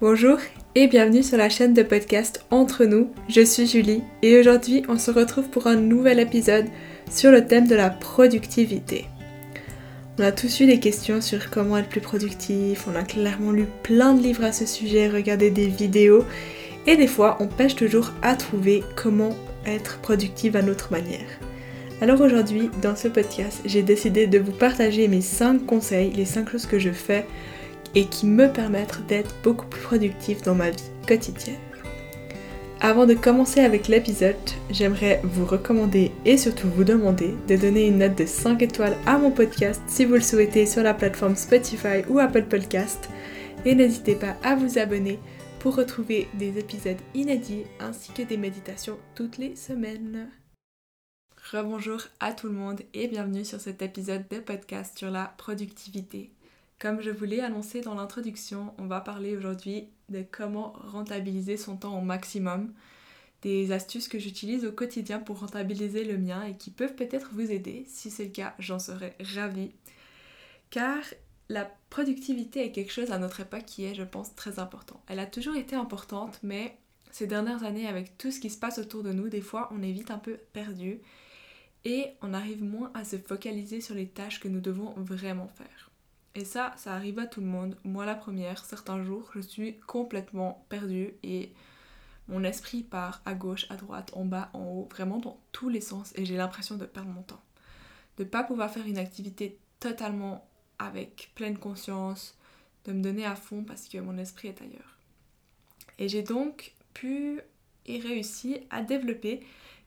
Bonjour et bienvenue sur la chaîne de podcast Entre nous. Je suis Julie et aujourd'hui on se retrouve pour un nouvel épisode sur le thème de la productivité. On a tous eu des questions sur comment être plus productif, on a clairement lu plein de livres à ce sujet, regardé des vidéos et des fois on pêche toujours à trouver comment être productive à notre manière. Alors aujourd'hui, dans ce podcast, j'ai décidé de vous partager mes 5 conseils, les 5 choses que je fais et qui me permettent d'être beaucoup plus productif dans ma vie quotidienne. Avant de commencer avec l'épisode, j'aimerais vous recommander et surtout vous demander de donner une note de 5 étoiles à mon podcast si vous le souhaitez sur la plateforme Spotify ou Apple Podcast. Et n'hésitez pas à vous abonner pour retrouver des épisodes inédits ainsi que des méditations toutes les semaines. Rebonjour à tout le monde et bienvenue sur cet épisode de podcast sur la productivité. Comme je vous l'ai annoncé dans l'introduction, on va parler aujourd'hui de comment rentabiliser son temps au maximum, des astuces que j'utilise au quotidien pour rentabiliser le mien et qui peuvent peut-être vous aider. Si c'est le cas, j'en serais ravie. Car la productivité est quelque chose à notre époque qui est, je pense, très important. Elle a toujours été importante, mais ces dernières années, avec tout ce qui se passe autour de nous, des fois, on est vite un peu perdu et on arrive moins à se focaliser sur les tâches que nous devons vraiment faire. Et ça, ça arrive à tout le monde. Moi, la première, certains jours, je suis complètement perdue et mon esprit part à gauche, à droite, en bas, en haut, vraiment dans tous les sens et j'ai l'impression de perdre mon temps. De ne pas pouvoir faire une activité totalement avec pleine conscience, de me donner à fond parce que mon esprit est ailleurs. Et j'ai donc pu et réussi à développer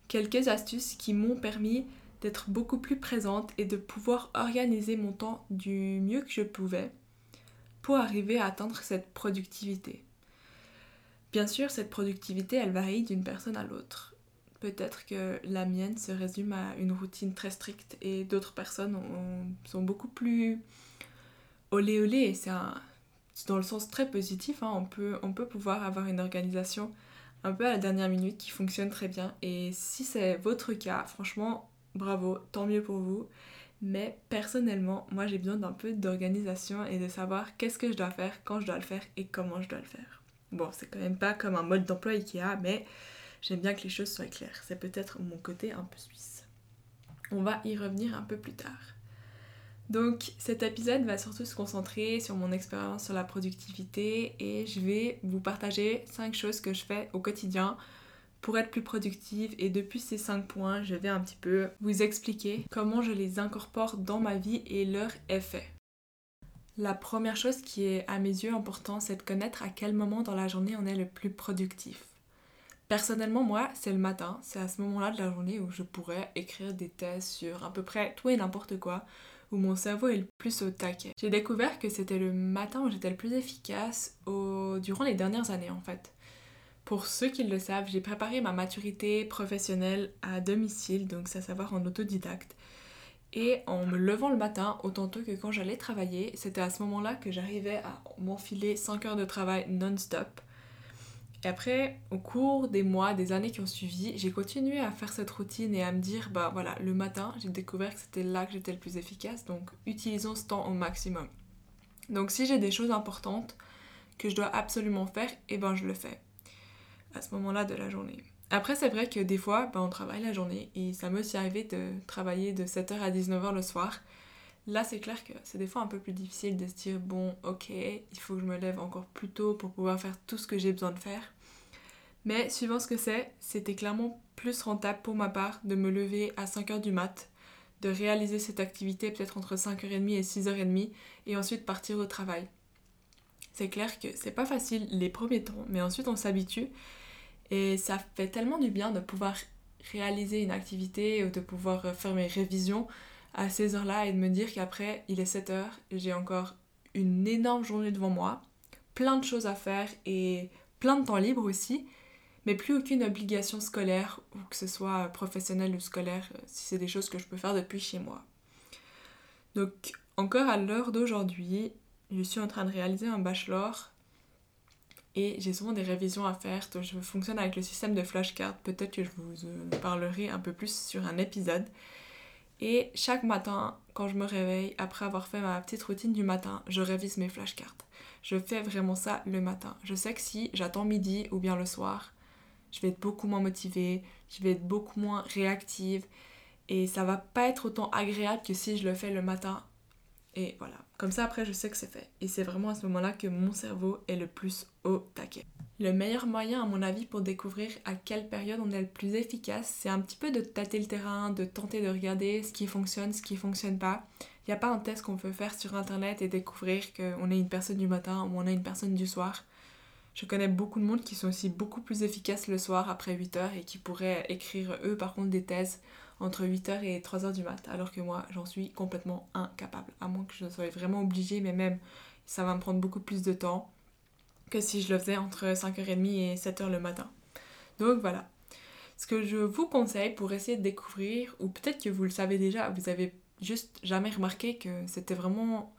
quelques astuces qui m'ont permis d'être beaucoup plus présente et de pouvoir organiser mon temps du mieux que je pouvais pour arriver à atteindre cette productivité. Bien sûr, cette productivité, elle varie d'une personne à l'autre. Peut-être que la mienne se résume à une routine très stricte et d'autres personnes sont beaucoup plus olé olé. C'est dans le sens très positif. Hein. On, peut, on peut pouvoir avoir une organisation un peu à la dernière minute qui fonctionne très bien. Et si c'est votre cas, franchement, bravo, tant mieux pour vous. Mais personnellement, moi j'ai besoin d'un peu d'organisation et de savoir qu'est-ce que je dois faire, quand je dois le faire et comment je dois le faire. Bon, c'est quand même pas comme un mode d'emploi IKEA, mais j'aime bien que les choses soient claires. C'est peut-être mon côté un peu suisse. On va y revenir un peu plus tard. Donc cet épisode va surtout se concentrer sur mon expérience sur la productivité et je vais vous partager 5 choses que je fais au quotidien pour être plus productive et depuis ces 5 points, je vais un petit peu vous expliquer comment je les incorpore dans ma vie et leur effet. La première chose qui est à mes yeux importante, c'est de connaître à quel moment dans la journée on est le plus productif. Personnellement, moi, c'est le matin, c'est à ce moment-là de la journée où je pourrais écrire des thèses sur à peu près tout et n'importe quoi, où mon cerveau est le plus au taquet. J'ai découvert que c'était le matin où j'étais le plus efficace durant les dernières années en fait. Pour ceux qui le savent, j'ai préparé ma maturité professionnelle à domicile, donc à savoir en autodidacte. Et en me levant le matin, autant tôt que quand j'allais travailler, c'était à ce moment-là que j'arrivais à m'enfiler 5 heures de travail non-stop. Et après, au cours des mois, des années qui ont suivi, j'ai continué à faire cette routine et à me dire, bah voilà, le matin, j'ai découvert que c'était là que j'étais le plus efficace, donc utilisons ce temps au maximum. Donc si j'ai des choses importantes que je dois absolument faire, et eh ben je le fais à ce moment-là de la journée. Après, c'est vrai que des fois, ben, on travaille la journée et ça me aussi arrivé de travailler de 7h à 19h le soir. Là, c'est clair que c'est des fois un peu plus difficile de se dire bon, ok, il faut que je me lève encore plus tôt pour pouvoir faire tout ce que j'ai besoin de faire. Mais suivant ce que c'est, c'était clairement plus rentable pour ma part de me lever à 5h du mat, de réaliser cette activité peut-être entre 5h30 et 6h30 et ensuite partir au travail. C'est clair que c'est pas facile les premiers temps, mais ensuite on s'habitue et ça fait tellement du bien de pouvoir réaliser une activité ou de pouvoir faire mes révisions à ces heures-là et de me dire qu'après, il est 7 heures, j'ai encore une énorme journée devant moi, plein de choses à faire et plein de temps libre aussi, mais plus aucune obligation scolaire, ou que ce soit professionnelle ou scolaire, si c'est des choses que je peux faire depuis chez moi. Donc, encore à l'heure d'aujourd'hui, je suis en train de réaliser un bachelor et j'ai souvent des révisions à faire. Donc je fonctionne avec le système de flashcards. Peut-être que je vous parlerai un peu plus sur un épisode. Et chaque matin, quand je me réveille, après avoir fait ma petite routine du matin, je révise mes flashcards. Je fais vraiment ça le matin. Je sais que si j'attends midi ou bien le soir, je vais être beaucoup moins motivée, je vais être beaucoup moins réactive et ça va pas être autant agréable que si je le fais le matin. Et voilà, comme ça après je sais que c'est fait. Et c'est vraiment à ce moment-là que mon cerveau est le plus au taquet. Le meilleur moyen à mon avis pour découvrir à quelle période on est le plus efficace, c'est un petit peu de tâter le terrain, de tenter de regarder ce qui fonctionne, ce qui fonctionne pas. Il n'y a pas un test qu'on peut faire sur internet et découvrir qu'on est une personne du matin ou on est une personne du soir. Je connais beaucoup de monde qui sont aussi beaucoup plus efficaces le soir après 8h et qui pourraient écrire eux par contre des thèses entre 8h et 3h du mat, alors que moi j'en suis complètement incapable, à moins que je sois vraiment obligée, mais même ça va me prendre beaucoup plus de temps que si je le faisais entre 5h30 et 7h le matin. Donc voilà. Ce que je vous conseille pour essayer de découvrir, ou peut-être que vous le savez déjà, vous avez juste jamais remarqué que c'était vraiment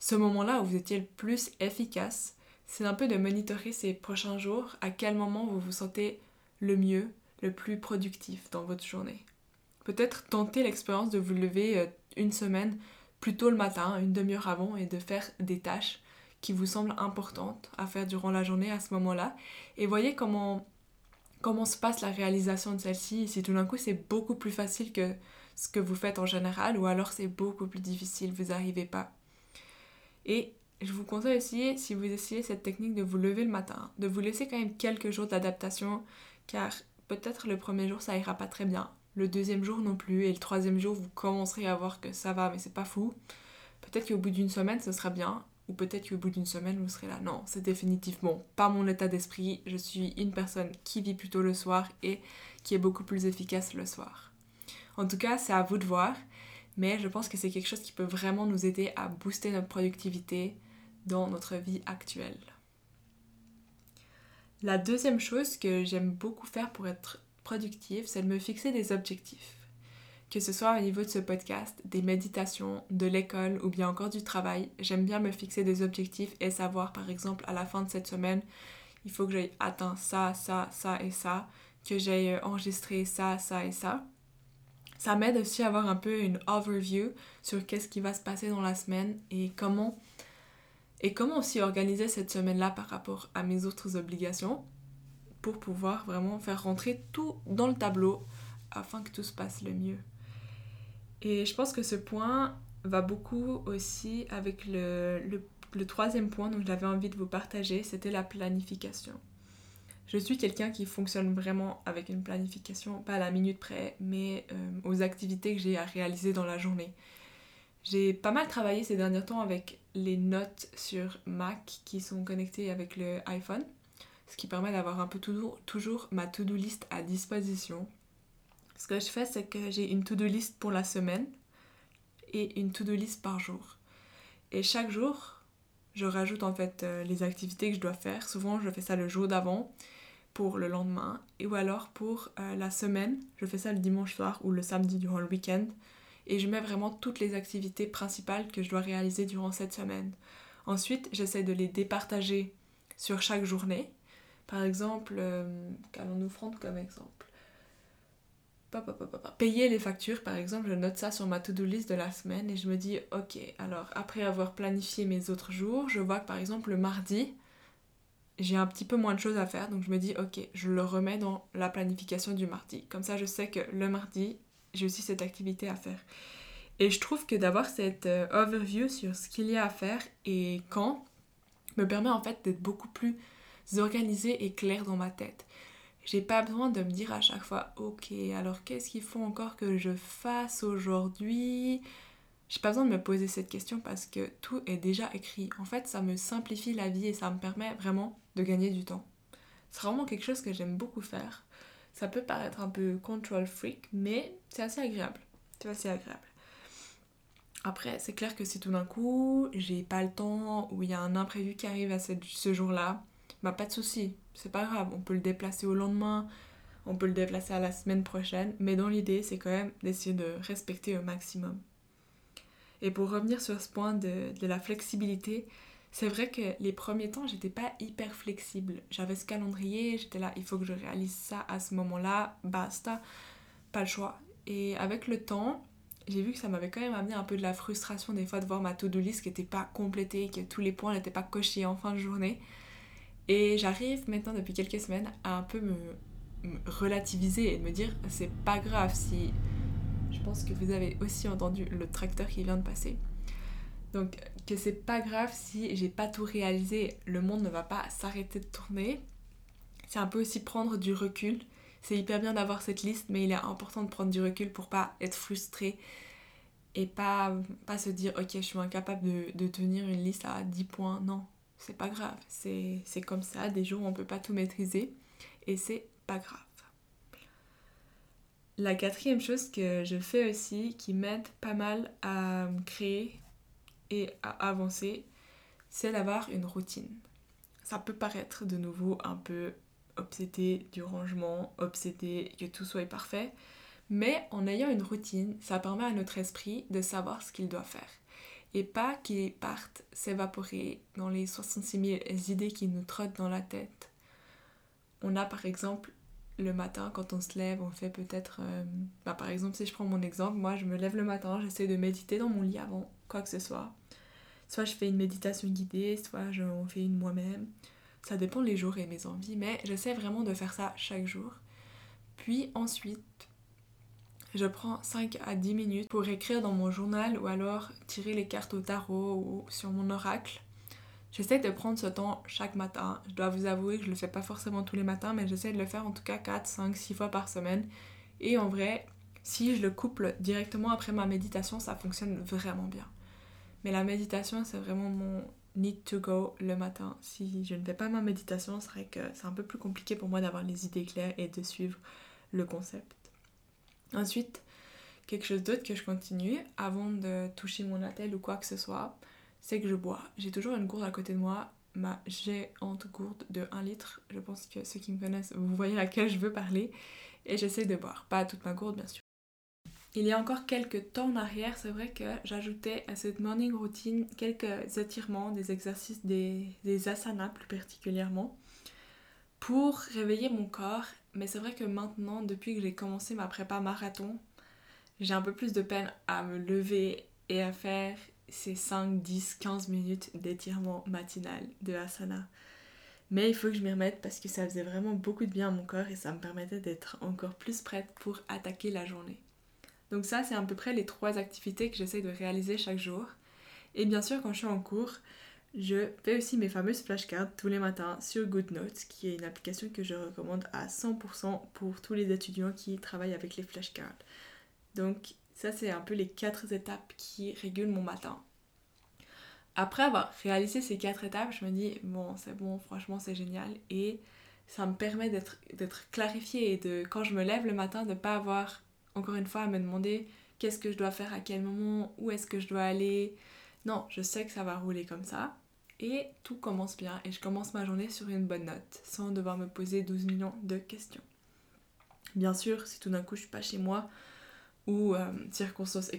ce moment-là où vous étiez le plus efficace, c'est un peu de monitorer ces prochains jours, à quel moment vous vous sentez le mieux, le plus productif dans votre journée. Peut-être tenter l'expérience de vous lever euh, une semaine plus tôt le matin, une demi-heure avant, et de faire des tâches qui vous semblent importantes à faire durant la journée à ce moment-là. Et voyez comment, se passe la réalisation de celle-ci. Si tout d'un coup c'est beaucoup plus facile que ce que vous faites en général, ou alors c'est beaucoup plus difficile, vous n'arrivez pas. Et je vous conseille aussi, si vous essayez cette technique de vous lever le matin, de vous laisser quand même quelques jours d'adaptation, car peut-être le premier jour ça ira pas très bien, le deuxième jour non plus, et le troisième jour vous commencerez à voir que ça va, mais c'est pas fou. Peut-être qu'au bout d'une semaine ce sera bien, ou peut-être qu'au bout d'une semaine vous serez là. Non, c'est définitivement pas mon état d'esprit, je suis une personne qui vit plutôt le soir et qui est beaucoup plus efficace le soir. En tout cas, c'est à vous de voir, mais je pense que c'est quelque chose qui peut vraiment nous aider à booster notre productivité, dans notre vie actuelle. La deuxième chose que j'aime beaucoup faire pour être productive, c'est de me fixer des objectifs. Que ce soit au niveau de ce podcast, des méditations, de l'école ou bien encore du travail, j'aime bien me fixer des objectifs et savoir par exemple à la fin de cette semaine, il faut que j'aille atteindre ça, ça, ça et ça, que j'aille enregistrer ça, ça et ça. Ça m'aide aussi à avoir un peu une overview sur qu'est-ce qui va se passer dans la semaine et comment et comment aussi organiser cette semaine-là par rapport à mes autres obligations pour pouvoir vraiment faire rentrer tout dans le tableau afin que tout se passe le mieux. Et je pense que ce point va beaucoup aussi avec le, troisième point dont j'avais envie de vous partager, c'était la planification. Je suis quelqu'un qui fonctionne vraiment avec une planification, pas à la minute près, mais euh, aux activités que j'ai à réaliser dans la journée. J'ai pas mal travaillé ces derniers temps avec les notes sur Mac qui sont connectées avec le iPhone, ce qui permet d'avoir un peu toujours, ma to-do list à disposition. Ce que je fais, c'est que j'ai une to-do list pour la semaine et une to-do list par jour. Et chaque jour, je rajoute en fait euh, les activités que je dois faire. Souvent, je fais ça le jour d'avant pour le lendemain, ou alors pour euh, la semaine, je fais ça le dimanche soir ou le samedi durant le week-end et je mets vraiment toutes les activités principales que je dois réaliser durant cette semaine. Ensuite, j'essaie de les départager sur chaque journée. Par exemple, euh, qu'allons-nous prendre comme exemple? Payer les factures, par exemple, je note ça sur ma to-do list de la semaine et je me dis, ok, alors après avoir planifié mes autres jours, je vois que par exemple le mardi, j'ai un petit peu moins de choses à faire, donc je me dis, ok, je le remets dans la planification du mardi. Comme ça, je sais que le mardi, j'ai aussi cette activité à faire. Et je trouve que d'avoir cette euh, overview sur ce qu'il y a à faire et quand me permet en fait d'être beaucoup plus organisée et claire dans ma tête. J'ai pas besoin de me dire à chaque fois, ok, alors qu'est-ce qu'il faut encore que je fasse aujourd'hui? J'ai pas besoin de me poser cette question parce que tout est déjà écrit. En fait, ça me simplifie la vie et ça me permet vraiment de gagner du temps. C'est vraiment quelque chose que j'aime beaucoup faire. Ça peut paraître un peu control freak, mais c'est assez agréable. C'est assez agréable. Après, c'est clair que si tout d'un coup, j'ai pas le temps ou il y a un imprévu qui arrive à ce, jour-là, bah pas de souci, c'est pas grave, on peut le déplacer au lendemain, on peut le déplacer à la semaine prochaine, mais dans l'idée, c'est quand même d'essayer de respecter au maximum. Et pour revenir sur ce point de, de la flexibilité, c'est vrai que les premiers temps, j'étais pas hyper flexible. J'avais ce calendrier, j'étais là, il faut que je réalise ça à ce moment-là, basta, pas le choix. Et avec le temps, j'ai vu que ça m'avait quand même amené un peu de la frustration des fois de voir ma to-do list qui n'était pas complétée, que tous les points n'étaient pas cochés en fin de journée. Et j'arrive maintenant depuis quelques semaines à un peu me, relativiser et de me dire c'est pas grave si je pense que vous avez aussi entendu le tracteur qui vient de passer. Donc que c'est pas grave si j'ai pas tout réalisé, le monde ne va pas s'arrêter de tourner. C'est un peu aussi prendre du recul. C'est hyper bien d'avoir cette liste, mais il est important de prendre du recul pour pas être frustré et pas, pas se dire ok je suis incapable de, de tenir une liste à 10 points. Non, c'est pas grave. C'est comme ça, des jours où on peut pas tout maîtriser et c'est pas grave. La quatrième chose que je fais aussi qui m'aide pas mal à créer et à avancer, c'est d'avoir une routine. Ça peut paraître de nouveau un peu obsédé du rangement, obsédé que tout soit parfait, mais en ayant une routine, ça permet à notre esprit de savoir ce qu'il doit faire et pas qu'il parte s'évaporer dans les 66 000 idées qui nous trottent dans la tête. On a par exemple le matin quand on se lève, on fait peut-être... Euh, bah, par exemple si je prends mon exemple, moi je me lève le matin, j'essaie de méditer dans mon lit avant quoi que ce soit. Soit je fais une méditation guidée, soit j'en fais une moi-même. Ça dépend les jours et mes envies, mais j'essaie vraiment de faire ça chaque jour. Puis ensuite, je prends 5 à 10 minutes pour écrire dans mon journal ou alors tirer les cartes au tarot ou sur mon oracle. J'essaie de prendre ce temps chaque matin. Je dois vous avouer que je le fais pas forcément tous les matins, mais j'essaie de le faire en tout cas 4, 5, 6 fois par semaine. Et en vrai, si je le couple directement après ma méditation, ça fonctionne vraiment bien. Mais la méditation, c'est vraiment mon need to go le matin. Si je ne fais pas ma méditation, c'est vrai que c'est un peu plus compliqué pour moi d'avoir les idées claires et de suivre le concept. Ensuite, quelque chose d'autre que je continue avant de toucher mon attel ou quoi que ce soit, c'est que je bois. J'ai toujours une gourde à côté de moi, ma géante gourde de 1 litre. Je pense que ceux qui me connaissent, vous voyez laquelle je veux parler. Et j'essaie de boire. Pas toute ma gourde, bien sûr. Il y a encore quelques temps en arrière, c'est vrai que j'ajoutais à cette morning routine quelques étirements, des exercices, des, des asanas plus particulièrement, pour réveiller mon corps mais c'est vrai que maintenant, depuis que j'ai commencé ma prépa marathon, j'ai un peu plus de peine à me lever et à faire ces 5, 10, 15 minutes d'étirement matinal de asana. Mais il faut que je m'y remette parce que ça faisait vraiment beaucoup de bien à mon corps et ça me permettait d'être encore plus prête pour attaquer la journée. Donc ça, c'est à peu près les trois activités que j'essaie de réaliser chaque jour. Et bien sûr, quand je suis en cours, je fais aussi mes fameuses flashcards tous les matins sur GoodNotes, qui est une application que je recommande à 100% pour tous les étudiants qui travaillent avec les flashcards. Donc ça c'est un peu les quatre étapes qui régulent mon matin. Après avoir réalisé ces quatre étapes, je me dis bon c'est bon, franchement c'est génial et ça me permet d'être clarifié et de quand je me lève le matin de ne pas avoir encore une fois à me demander qu'est-ce que je dois faire à quel moment, où est-ce que je dois aller. Non, je sais que ça va rouler comme ça. Et tout commence bien et je commence ma journée sur une bonne note, sans devoir me poser 12 millions de questions. Bien sûr, si tout d'un coup je suis pas chez moi, ou euh, circonstances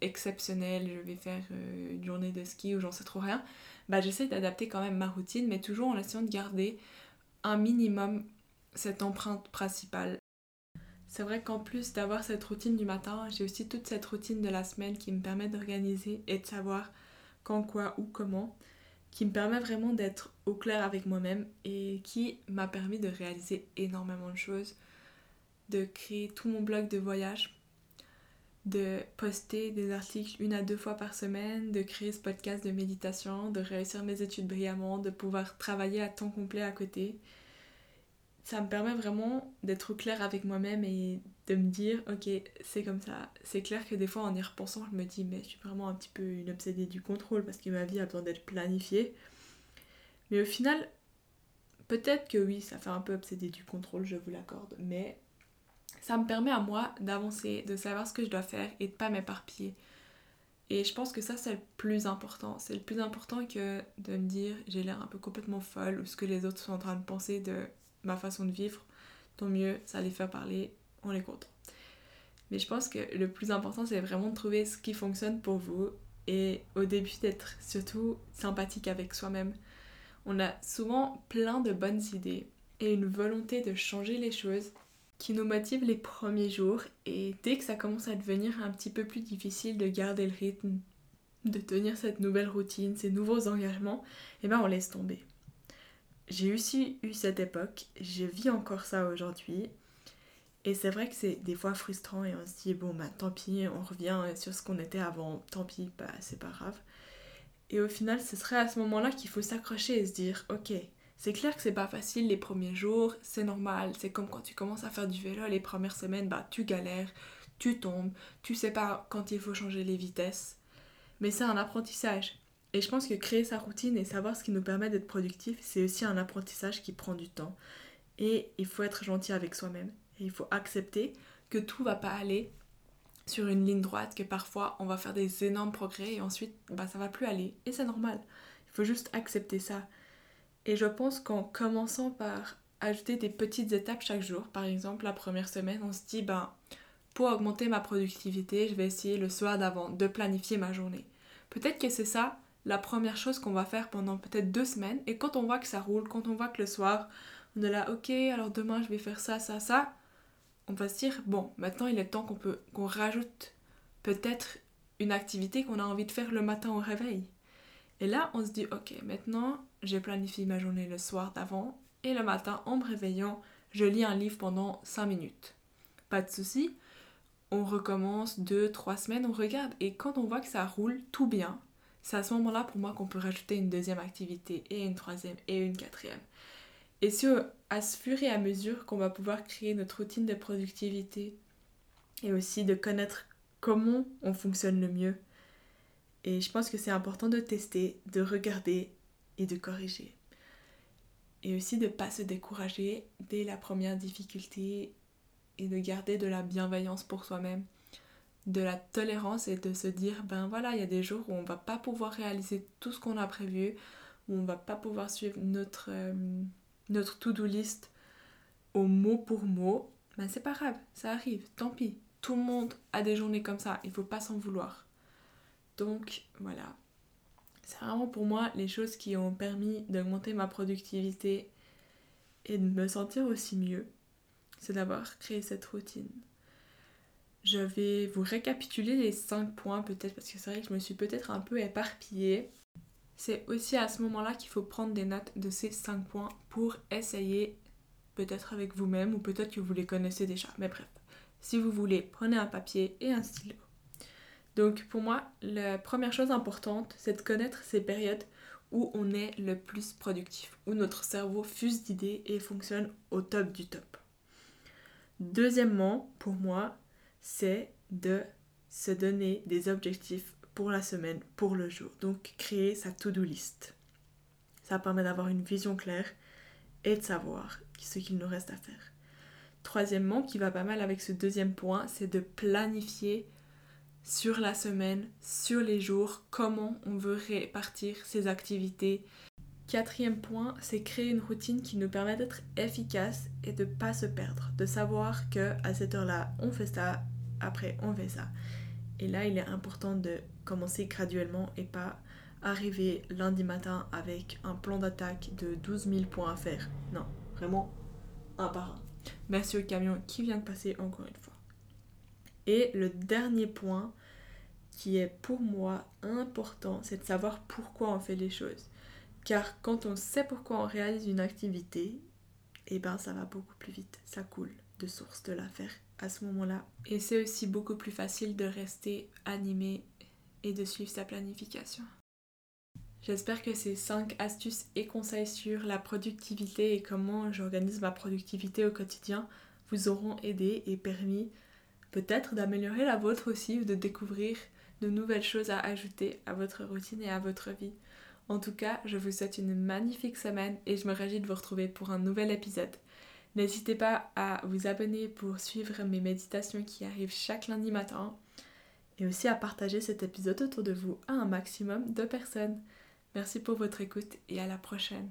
exceptionnelles, je vais faire euh, une journée de ski ou j'en sais trop rien, bah j'essaie d'adapter quand même ma routine, mais toujours en essayant de garder un minimum cette empreinte principale. C'est vrai qu'en plus d'avoir cette routine du matin, j'ai aussi toute cette routine de la semaine qui me permet d'organiser et de savoir quand, quoi, ou comment qui me permet vraiment d'être au clair avec moi-même et qui m'a permis de réaliser énormément de choses, de créer tout mon blog de voyage, de poster des articles une à deux fois par semaine, de créer ce podcast de méditation, de réussir mes études brillamment, de pouvoir travailler à temps complet à côté ça me permet vraiment d'être clair avec moi-même et de me dire ok c'est comme ça. C'est clair que des fois en y repensant je me dis mais je suis vraiment un petit peu une obsédée du contrôle parce que ma vie a besoin d'être planifiée. Mais au final peut-être que oui ça fait un peu obsédé du contrôle je vous l'accorde mais ça me permet à moi d'avancer de savoir ce que je dois faire et de pas m'éparpiller. Et je pense que ça c'est le plus important. C'est le plus important que de me dire j'ai l'air un peu complètement folle ou ce que les autres sont en train de penser de ma façon de vivre, tant mieux, ça les fait parler, on est content. Mais je pense que le plus important, c'est vraiment de trouver ce qui fonctionne pour vous et au début d'être surtout sympathique avec soi-même. On a souvent plein de bonnes idées et une volonté de changer les choses qui nous motive les premiers jours et dès que ça commence à devenir un petit peu plus difficile de garder le rythme, de tenir cette nouvelle routine, ces nouveaux engagements, eh ben on laisse tomber. J'ai aussi eu cette époque, je vis encore ça aujourd'hui. Et c'est vrai que c'est des fois frustrant et on se dit bon bah tant pis, on revient sur ce qu'on était avant, tant pis, bah c'est pas grave. Et au final, ce serait à ce moment-là qu'il faut s'accrocher et se dire ok, c'est clair que c'est pas facile les premiers jours, c'est normal, c'est comme quand tu commences à faire du vélo les premières semaines, bah tu galères, tu tombes, tu sais pas quand il faut changer les vitesses. Mais c'est un apprentissage. Et je pense que créer sa routine et savoir ce qui nous permet d'être productif, c'est aussi un apprentissage qui prend du temps. Et il faut être gentil avec soi-même. Et il faut accepter que tout va pas aller sur une ligne droite, que parfois on va faire des énormes progrès et ensuite bah, ça va plus aller. Et c'est normal. Il faut juste accepter ça. Et je pense qu'en commençant par ajouter des petites étapes chaque jour, par exemple la première semaine, on se dit ben pour augmenter ma productivité, je vais essayer le soir d'avant de planifier ma journée. Peut-être que c'est ça la première chose qu'on va faire pendant peut-être deux semaines. Et quand on voit que ça roule, quand on voit que le soir, on est là, ok, alors demain je vais faire ça, ça, ça, on va se dire, bon, maintenant il est temps qu'on peut qu'on rajoute peut-être une activité qu'on a envie de faire le matin au réveil. Et là, on se dit, ok, maintenant j'ai planifié ma journée le soir d'avant, et le matin, en me réveillant, je lis un livre pendant 5 minutes. Pas de souci, on recommence 2-3 semaines, on regarde, et quand on voit que ça roule tout bien, c'est à ce moment-là pour moi qu'on peut rajouter une deuxième activité et une troisième et une quatrième. Et c'est à ce fur et à mesure qu'on va pouvoir créer notre routine de productivité et aussi de connaître comment on fonctionne le mieux. Et je pense que c'est important de tester, de regarder et de corriger. Et aussi de ne pas se décourager dès la première difficulté et de garder de la bienveillance pour soi-même de la tolérance et de se dire ben voilà, il y a des jours où on va pas pouvoir réaliser tout ce qu'on a prévu, où on va pas pouvoir suivre notre, euh, notre to-do list au mot pour mot. Ben c'est pas grave, ça arrive, tant pis. Tout le monde a des journées comme ça, il faut pas s'en vouloir. Donc voilà. C'est vraiment pour moi les choses qui ont permis d'augmenter ma productivité et de me sentir aussi mieux. C'est d'avoir créé cette routine. Je vais vous récapituler les 5 points peut-être parce que c'est vrai que je me suis peut-être un peu éparpillée. C'est aussi à ce moment-là qu'il faut prendre des notes de ces 5 points pour essayer peut-être avec vous-même ou peut-être que vous les connaissez déjà. Mais bref, si vous voulez, prenez un papier et un stylo. Donc pour moi, la première chose importante, c'est de connaître ces périodes où on est le plus productif, où notre cerveau fuse d'idées et fonctionne au top du top. Deuxièmement, pour moi, c'est de se donner des objectifs pour la semaine, pour le jour. Donc créer sa to-do list. Ça permet d'avoir une vision claire et de savoir ce qu'il nous reste à faire. Troisièmement, qui va pas mal avec ce deuxième point, c'est de planifier sur la semaine, sur les jours, comment on veut répartir ses activités. Quatrième point, c'est créer une routine qui nous permet d'être efficace et de pas se perdre, de savoir que à cette heure-là, on fait ça, après on fait ça. Et là, il est important de commencer graduellement et pas arriver lundi matin avec un plan d'attaque de 12 000 points à faire. Non, vraiment un par un. Merci au camion qui vient de passer encore une fois. Et le dernier point qui est pour moi important, c'est de savoir pourquoi on fait les choses. Car quand on sait pourquoi on réalise une activité, eh ben ça va beaucoup plus vite, ça coule de source de la faire à ce moment-là. Et c'est aussi beaucoup plus facile de rester animé et de suivre sa planification. J'espère que ces 5 astuces et conseils sur la productivité et comment j'organise ma productivité au quotidien vous auront aidé et permis peut-être d'améliorer la vôtre aussi ou de découvrir de nouvelles choses à ajouter à votre routine et à votre vie. En tout cas, je vous souhaite une magnifique semaine et je me réjouis de vous retrouver pour un nouvel épisode. N'hésitez pas à vous abonner pour suivre mes méditations qui arrivent chaque lundi matin et aussi à partager cet épisode autour de vous à un maximum de personnes. Merci pour votre écoute et à la prochaine.